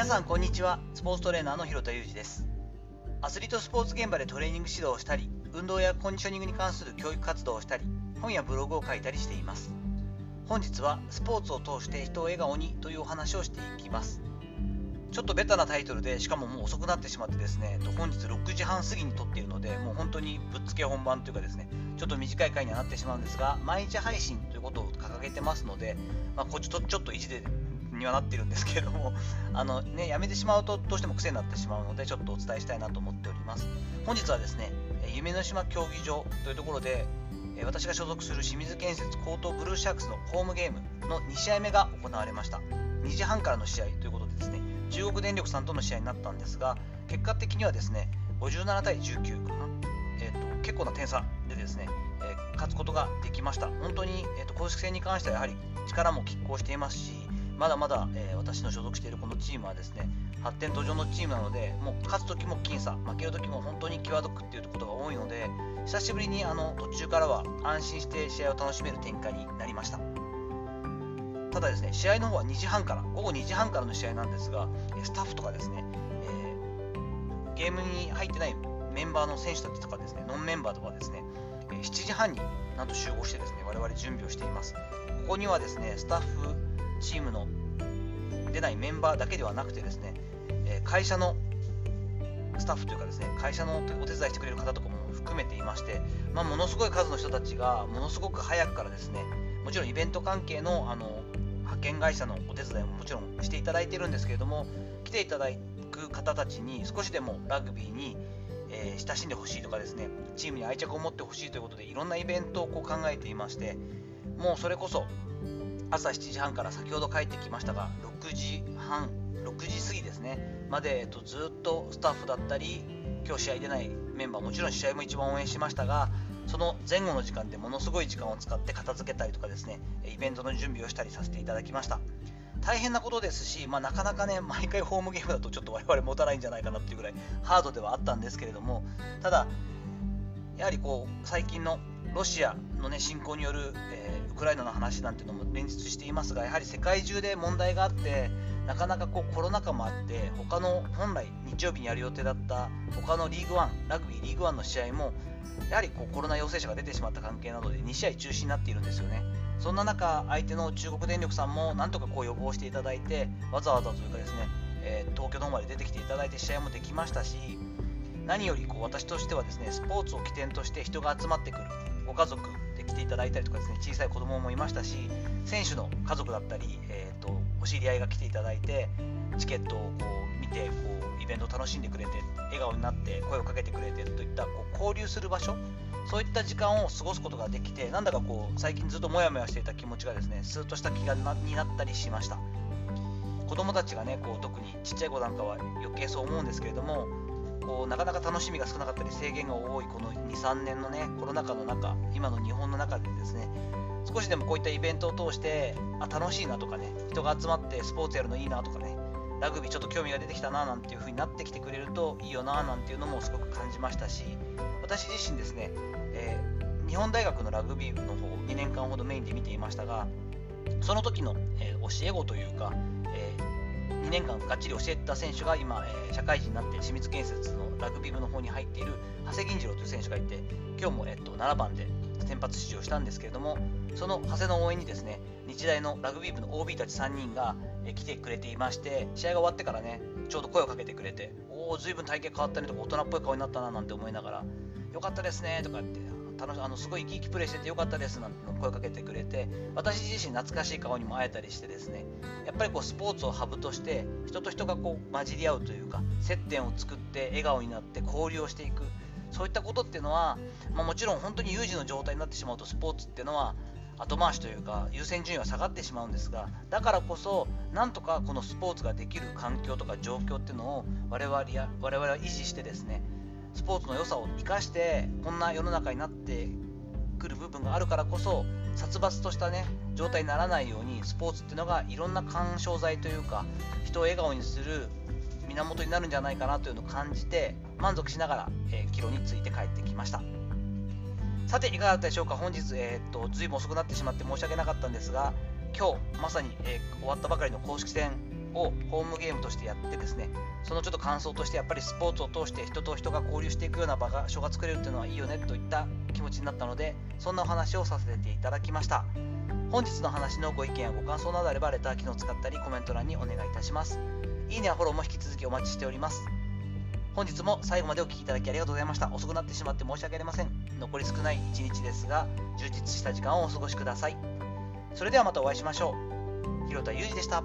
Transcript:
皆さんこんにちは。スポーツトレーナーの広田裕二です。アスリートスポーツ現場でトレーニング指導をしたり運動やコンディショニングに関する教育活動をしたり本やブログを書いたりしています。本日はスポーツを通して人を笑顔にというお話をしていきます。ちょっとベタなタイトルでしかももう遅くなってしまってですね本日6時半過ぎに撮っているのでもう本当にぶっつけ本番というかですねちょっと短い回にはなってしまうんですが毎日配信ということを掲げてますので、まあ、こっちとちょっと意地でにはなっているんですけれどもあの、ね、やめてしまうとどうしても癖になってしまうのでちょっとお伝えしたいなと思っております。本日はですね夢の島競技場というところで私が所属する清水建設高等ブルーシャークスのホームゲームの2試合目が行われました。2時半からの試合ということでですね中国電力さんとの試合になったんですが結果的にはですね57対19かな、えーと、結構な点差でですね、えー、勝つことができました。本当に、えーと公式戦に関してはやはり力も拮抗していますしまだまだ、えー、私の所属しているこのチームはですね発展途上のチームなのでもう勝つ時も僅差負ける時も本当に際どくっていうことが多いので久しぶりにあの途中からは安心して試合を楽しめる展開になりました。ただですね試合の方は2時半から午後2時半からの試合なんですがスタッフとかですね、えー、ゲームに入ってないメンバーの選手たちとかですねノンメンバーとかですね7時半になんと集合してですね我々準備をしています。ここにはですねスタッフチームの出ないメンバーだけではなくてですね、え会社のスタッフというかですね会社のお手伝いしてくれる方とかも含めていまして、まあ、ものすごい数の人たちがものすごく早くからですねもちろんイベント関係のあの派遣会社のお手伝いももちろんしていただいてるんですけれども来ていただく方たちに少しでもラグビーに、えー、親しんでほしいとかですねチームに愛着を持ってほしいということでいろんなイベントをこう考えていましてもうそれこそ朝7時半から先ほど帰ってきましたが6時半6時過ぎですね。まで、えっと、ずっとスタッフだったり今日試合出ないメンバーもちろん試合も一番応援しましたがその前後の時間でものすごい時間を使って片付けたりとかですねイベントの準備をしたりさせていただきました。大変なことですし、まあ、なかなかね毎回ホームゲームだとちょっと我々持たないんじゃないかなっていうぐらいハードではあったんですけれどもただやはりこう最近のロシアの、ね、侵攻による、えー、ウクライナの話なんていうのも連日していますがやはり世界中で問題があってなかなかこうコロナ禍もあって他の本来日曜日にやる予定だった他のリーグワンラグビーリーグワンの試合もやはりこうコロナ陽性者が出てしまった関係などで2試合中止になっているんですよね。そんな中相手の中国電力さんもなんとかこう予防していただいてわざわざというかですね、えー、東京の方まで出てきていただいて試合もできましたし何よりこう私としてはですねスポーツを起点として人が集まってくる。ご家族で来ていただいたりとかですね小さい子供もいましたし選手の家族だったり、えーと、お知り合いが来ていただいてチケットをこう見てこうイベントを楽しんでくれて笑顔になって声をかけてくれてといったこう交流する場所そういった時間を過ごすことができてなんだかこう最近ずっとモヤモヤしていた気持ちがですねスーッとした気がになったりしました。子供たちがねこう特にちっちゃい子なんかは余計そう思うんですけれどもこうなかなか楽しみが少なかったり制限が多いこの23年のねコロナ禍の中今の日本の中でですね少しでもこういったイベントを通してあ楽しいなとかね人が集まってスポーツやるのいいなとかねラグビーちょっと興味が出てきたななんていう風になってきてくれるといいよななんていうのもすごく感じましたし私自身ですね、えー、日本大学のラグビー部の方2年間ほどメインで見ていましたがその時の、えー、教え子というか、えー2年間がっちり教えた選手が今、えー、社会人になって清水建設のラグビー部の方に入っている長谷銀次郎という選手がいて今日も、えっと、7番で先発出場したんですけれどもその長谷の応援にですね日大のラグビー部の OB たち3人が、え来てくれていまして試合が終わってからねちょうど声をかけてくれておおずいぶん体型変わったねとか大人っぽい顔になったななんて思いながらよかったですねとかって楽しあのすごい生き生きプレーしててよかったですなんて声かけてくれて私自身懐かしい顔にも会えたりしてですねやっぱりこうスポーツをハブとして人と人がこう混じり合うというか接点を作って笑顔になって交流をしていくそういったことっていうのは、まあ、もちろん本当に有事の状態になってしまうとスポーツっていうのは後回しというか優先順位は下がってしまうんですがだからこそなんとかこのスポーツができる環境とか状況っていうのを我々や我々は維持してですねスポーツの良さを生かしてこんな世の中になってくる部分があるからこそ殺伐としたね状態にならないようにスポーツっていうのがいろんな干渉剤というか人を笑顔にする源になるんじゃないかなというのを感じて満足しながら、えー、帰路について帰ってきました。さていかがだったでしょうか？本日、えー、っとずいぶん遅くなってしまって申し訳なかったんですが今日まさに、えー、終わったばかりの公式戦をホームゲームとしてやってですねそのちょっと感想としてやっぱりスポーツを通して人と人が交流していくような場所が作れるっていうのはいいよねといった気持ちになったのでそんなお話をさせていただきました。本日の話のご意見やご感想などあればレター機能を使ったりコメント欄にお願いいたします。いいねやフォローも引き続きお待ちしております。本日も最後までお聴きいただきありがとうございました。遅くなってしまって申し訳ありません。残り少ない一日ですが充実した時間をお過ごしください。それではまたお会いしましょう。広田裕二でした。